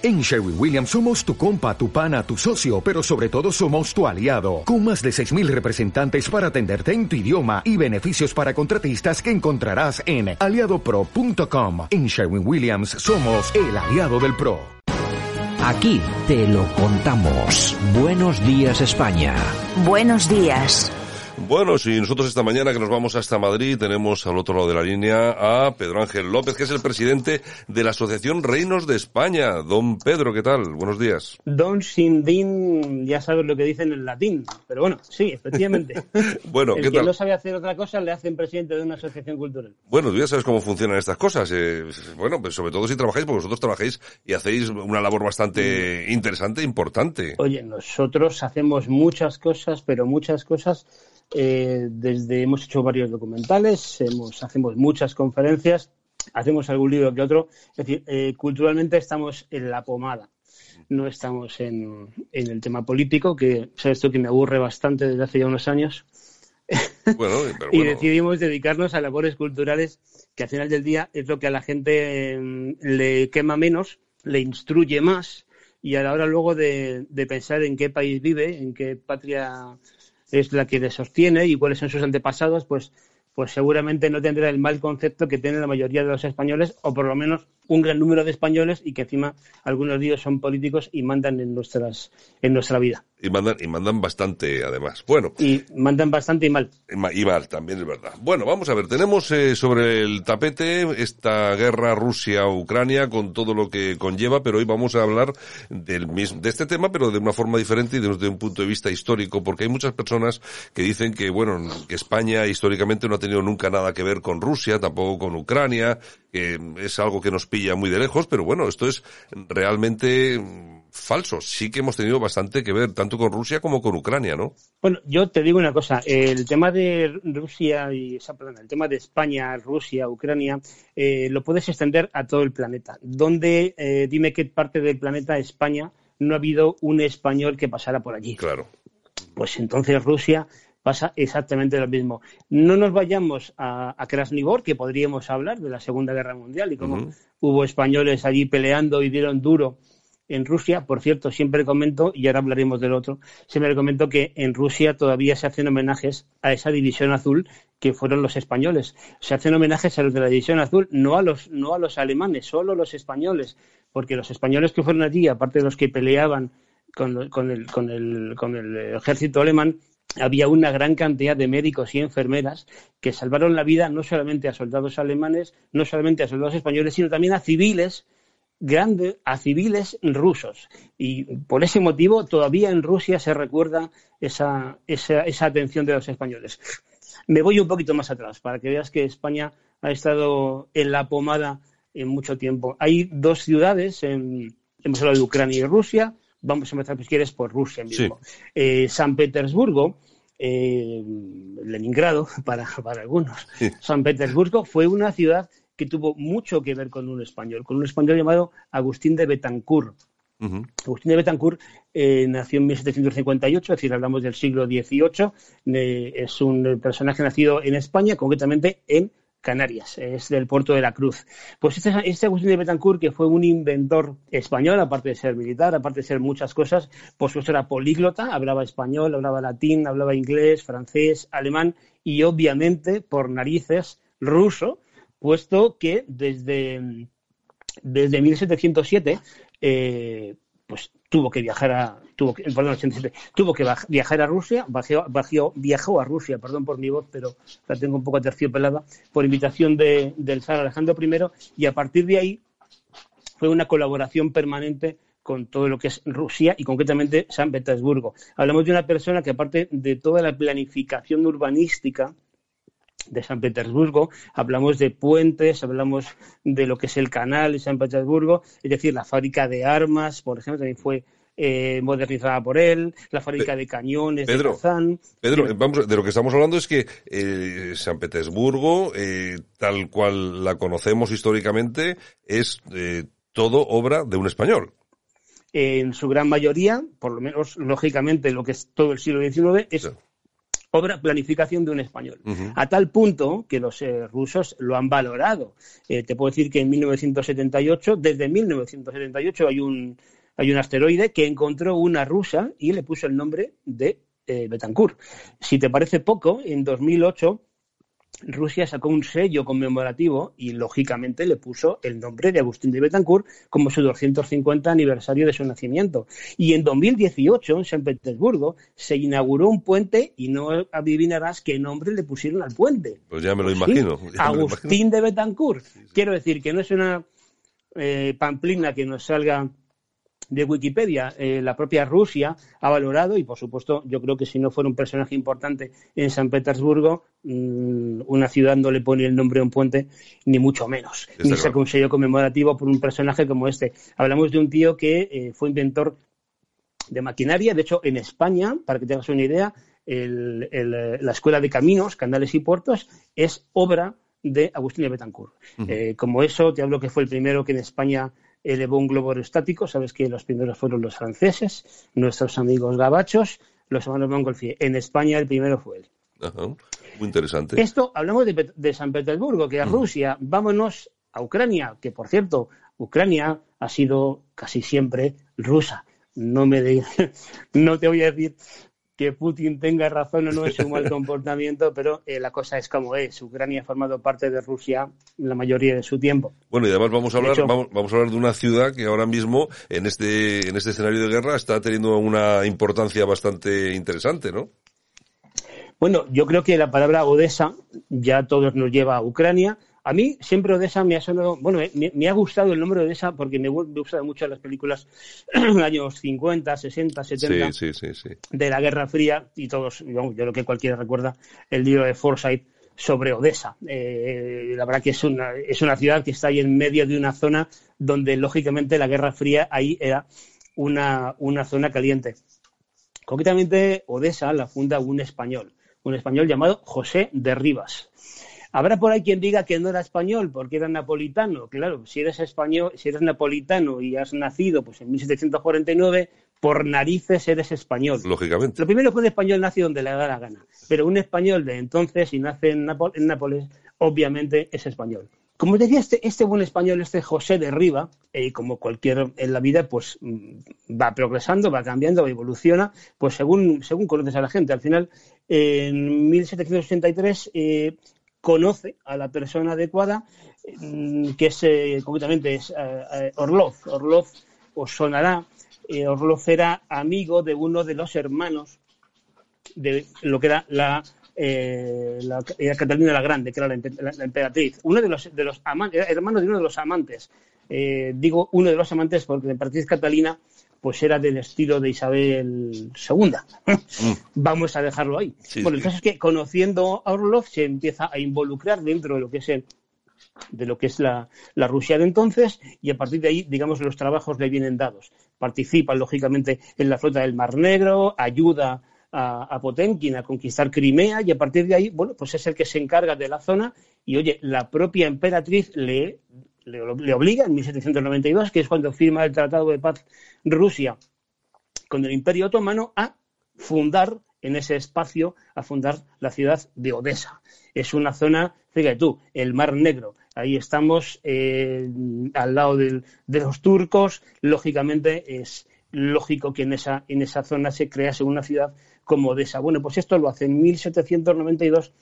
En Sherwin Williams somos tu compa, tu pana, tu socio, pero sobre todo somos tu aliado, con más de 6.000 representantes para atenderte en tu idioma y beneficios para contratistas que encontrarás en aliadopro.com. En Sherwin Williams somos el aliado del PRO. Aquí te lo contamos. Buenos días España. Buenos días. Bueno, si nosotros esta mañana que nos vamos hasta Madrid tenemos al otro lado de la línea a Pedro Ángel López, que es el presidente de la Asociación Reinos de España. Don Pedro, ¿qué tal? Buenos días. Don Sindin, ya sabes lo que dicen en latín, pero bueno, sí, efectivamente. bueno, el ¿qué que tal? no sabe hacer otra cosa le hacen presidente de una asociación cultural. Bueno, tú ya sabes cómo funcionan estas cosas. eh, bueno, pues sobre todo si trabajáis, porque vosotros trabajáis y hacéis una labor bastante interesante e importante. Oye, nosotros hacemos muchas cosas, pero muchas cosas. Eh, desde hemos hecho varios documentales, hemos, hacemos muchas conferencias, hacemos algún libro que otro. Es decir, eh, culturalmente estamos en la pomada. No estamos en, en el tema político, que sabes tú que me aburre bastante desde hace ya unos años. Bueno, pero y decidimos dedicarnos a labores culturales que al final del día es lo que a la gente eh, le quema menos, le instruye más y a la hora luego de, de pensar en qué país vive, en qué patria es la que le sostiene y cuáles son sus antepasados, pues, pues seguramente no tendrá el mal concepto que tienen la mayoría de los españoles, o por lo menos un gran número de españoles, y que encima algunos de ellos son políticos y mandan en, nuestras, en nuestra vida. Y mandan, y mandan bastante, además. Bueno, Y mandan bastante y mal. y ma- y mal, también es verdad. Bueno, vamos a ver, tenemos eh, sobre el tapete esta guerra Rusia-Ucrania con todo lo que conlleva, pero hoy vamos a hablar del mismo, de este tema, pero de una forma diferente y desde un punto de vista histórico, porque hay muchas personas que dicen que, bueno, que España históricamente no ha tenido nunca nada que ver con Rusia, tampoco con Ucrania, que es algo que nos pilla muy de lejos, pero bueno, esto es realmente mm, falso. Sí que hemos tenido bastante que ver, tanto con Rusia como con Ucrania, ¿no? Bueno, yo te digo una cosa, el tema de Rusia y, o sea, perdón, el tema de España, Rusia, Ucrania, eh, lo puedes extender a todo el planeta. ¿Dónde, eh, dime qué parte del planeta España no ha habido un español que pasara por allí? Claro. Pues entonces Rusia pasa exactamente lo mismo. No nos vayamos a, a Krasnivor, que podríamos hablar de la Segunda Guerra Mundial y cómo hubo españoles allí peleando y dieron duro en Rusia. Por cierto, siempre comento, y ahora hablaremos del otro, siempre comento que en Rusia todavía se hacen homenajes a esa división azul que fueron los españoles. Se hacen homenajes a los de la división azul, no a los, no a los alemanes, solo los españoles, porque los españoles que fueron allí, aparte de los que peleaban con, con el, con, el, con el ejército alemán, había una gran cantidad de médicos y enfermeras que salvaron la vida no solamente a soldados alemanes, no solamente a soldados españoles, sino también a civiles grandes, a civiles rusos. Y por ese motivo todavía en Rusia se recuerda esa, esa, esa atención de los españoles. Me voy un poquito más atrás para que veas que España ha estado en la pomada en mucho tiempo. Hay dos ciudades, en, hemos hablado de Ucrania y Rusia, vamos a empezar, si quieres, por Rusia mismo. Eh, San Petersburgo, eh, Leningrado para, para algunos, Sí. San Petersburgo fue una ciudad que tuvo mucho que ver con un español, con un español llamado Agustín de Betancourt. Agustín de Betancourt eh, nació en 1758, es decir, hablamos del siglo XVIII. es un personaje nacido en España, concretamente en Canarias, es del puerto de la Cruz. Pues este, este Agustín de Betancourt, que fue un inventor español, aparte de ser militar, aparte de ser muchas cosas, por supuesto era políglota, hablaba español, hablaba latín, hablaba inglés, francés, alemán y obviamente, por narices, ruso, puesto que desde, desde 1707 eh, pues tuvo que viajar a tuvo que, perdón, 87, tuvo que viajar a Rusia, bajó- viajó a Rusia, perdón por mi voz, pero la tengo un poco terciopelada, por invitación de- del zar Alejandro I, y a partir de ahí fue una colaboración permanente con todo lo que es Rusia y concretamente San Petersburgo. Hablamos de una persona que aparte de toda la planificación urbanística de San Petersburgo, hablamos de puentes, hablamos de lo que es el canal de San Petersburgo, es decir, la fábrica de armas, por ejemplo, también fue eh, modernizada por él, la fábrica de cañones Pedro, de Kazán. Pedro, vamos, de lo que estamos hablando es que eh, San Petersburgo, eh, tal cual la conocemos históricamente, es eh, todo obra de un español. en su gran mayoría, por lo menos lógicamente lo que es todo el siglo XIX, es Sí. Obra planificación de un español. A tal punto que los eh, rusos lo han valorado. Eh, te puedo decir que en 1978, desde 1978 hay un, hay un asteroide que encontró una rusa y le puso el nombre de Betancourt. Si te parece poco, en 2008 Rusia sacó un sello conmemorativo y, lógicamente, le puso el nombre de Agustín de Betancourt como su 250 aniversario de su nacimiento. Y en 2018, en San Petersburgo, se inauguró un puente y no adivinarás qué nombre le pusieron al puente. Pues ya me lo imagino. Agustín de Betancourt. Quiero decir que no es una eh, pamplina que nos salga de Wikipedia, eh, la propia Rusia ha valorado, y por supuesto yo creo que si no fuera un personaje importante en San Petersburgo, mm, una ciudad no le pone el nombre a un puente, ni mucho menos, ni se sello conmemorativo por un personaje como este. Hablamos de un tío que eh, fue inventor de maquinaria, de hecho en España, para que tengas una idea, la Escuela de Caminos, Canales y Puertos es obra de Agustín de Betancourt. Eh, como eso, te hablo que fue el primero que en España elevó un globo aerostático. Sabes que los primeros fueron los franceses, nuestros amigos gabachos, los hermanos Montgolfier. En España el primero fue él. Muy interesante. Esto, hablamos de, San Petersburgo, que a Rusia, vámonos a Ucrania, que por cierto, Ucrania ha sido casi siempre rusa. No me no te voy a decir que Putin tenga razón o no es un mal comportamiento, pero eh, la cosa es como es. Ucrania ha formado parte de Rusia la mayoría de su tiempo. Bueno, y además vamos a hablar, vamos, vamos, a hablar de una ciudad que ahora mismo, en este, en este escenario de guerra, está teniendo una importancia bastante interesante, ¿no? Bueno, yo creo que la palabra Odessa ya todos nos lleva a Ucrania. A mí siempre Odessa me ha sonado, bueno, me, ha gustado el nombre de Odessa porque me, me gustan mucho las películas de los años 50, 60, 70 de la Guerra Fría y todos, yo, yo lo que cualquiera recuerda, el libro de Forsyth sobre Odessa. Eh, la verdad que es una, es una ciudad que está ahí en medio de una zona donde lógicamente la Guerra Fría ahí era una, una zona caliente. Concretamente, Odessa la funda un español, un español llamado José de Rivas. Habrá por ahí quien diga que no era español porque era napolitano. Claro, si eres español, si eres napolitano y has nacido pues en 1749, por narices eres español. Lógicamente. Lo primero que un español nace donde le da la gana, pero un español de entonces, si nace en, Nápoles, obviamente es español. Como decía este, este buen español, este José de Riva, eh, como cualquier en la vida, pues mm, va progresando, va cambiando, evoluciona, pues según, según conoces a la gente. Al final, en 1783 eh, conoce a la persona adecuada, mm, que es eh, concretamente es eh, eh, Orlov. Orlov os sonará, Orlov era amigo de uno de los hermanos de lo que era la, Catalina la Grande, que era la, emperatriz. Uno de los, de los amantes, hermano de uno de los amantes. digo uno de los amantes porque la emperatriz Catalina pues era del estilo de Isabel II. Mm. Vamos a dejarlo ahí. bueno, el caso es que conociendo a Orlov se empieza a involucrar dentro de lo que es de lo que es la, Rusia de entonces y a partir de ahí, digamos, los trabajos le vienen dados. Participa, lógicamente, en la flota del Mar Negro, ayuda a, a, Potenkin a conquistar Crimea y a partir de ahí, bueno, pues es el que se encarga de la zona y, oye, la propia emperatriz le le, obliga en 1792, que es cuando firma el Tratado de Paz Rusia con el Imperio Otomano, a fundar en ese espacio, a fundar la ciudad de Odessa. Es una zona, fíjate tú, el Mar Negro. Ahí estamos eh, al lado de los turcos. Lógicamente es lógico que en esa, en esa zona se crease una ciudad como Odessa. Bueno, pues esto lo hace en 1792,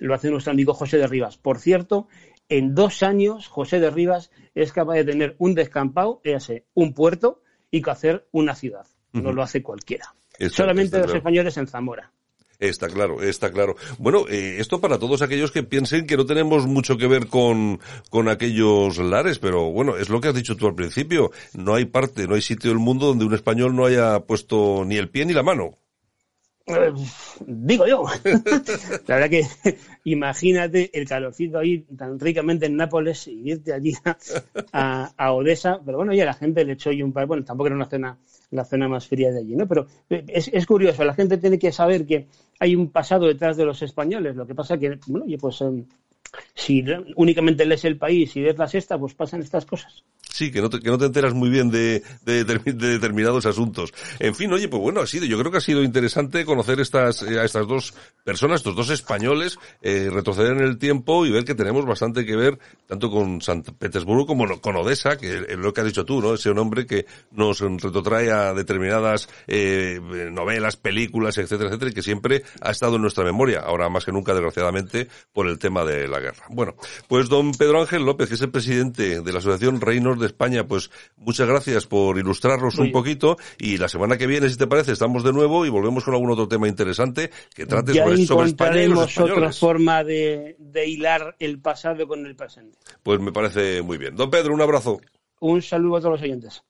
lo hace nuestro amigo José de Rivas. Por cierto, en dos años José de Rivas es capaz de tener un descampado, ese, un puerto y que hacer una ciudad. No lo hace cualquiera. Solamente los españoles en Zamora. Está claro, está claro. Bueno, eh, esto para todos aquellos que piensen que no tenemos mucho que ver con, con aquellos lares, pero bueno, es lo que has dicho tú al principio. No hay parte, no hay sitio del mundo donde un español no haya puesto ni el pie ni la mano. Eh, digo yo. la verdad que imagínate el calorcito ahí tan ricamente en Nápoles y irte allí a, Odessa. Pero bueno, ya la gente le echó un par. Bueno, tampoco era una zona, la zona más fría de allí, ¿no? Pero eh, es, curioso, la gente tiene que saber que hay un pasado detrás de los españoles. Lo que pasa que, bueno, pues em, si únicamente lees el país y ves la sexta, pues pasan estas cosas. Sí, que no te, que no te enteras muy bien de, de, determinados asuntos. En fin, oye, pues bueno, ha sido, yo creo que ha sido interesante conocer estas, eh, a estas dos personas, estos dos españoles, eh, retroceder en el tiempo y ver que tenemos bastante que ver tanto con San Petersburgo como con Odessa, que es lo que has dicho tú, ¿no? Ese nombre que nos retrotrae a determinadas eh, novelas, películas, etcétera, etcétera, y que siempre ha estado en nuestra memoria, ahora más que nunca, desgraciadamente, por el tema de la guerra. Bueno, pues don Pedro Ángel López, que es el presidente de la Asociación Reinos de España, pues muchas gracias por ilustrarnos un poquito y la semana que viene, si te parece, estamos de nuevo y volvemos con algún otro tema interesante que trate sobre, sobre España y los otra forma de, de hilar el pasado con el presente. Pues me parece muy bien. Don Pedro, un abrazo. Un saludo a todos los oyentes.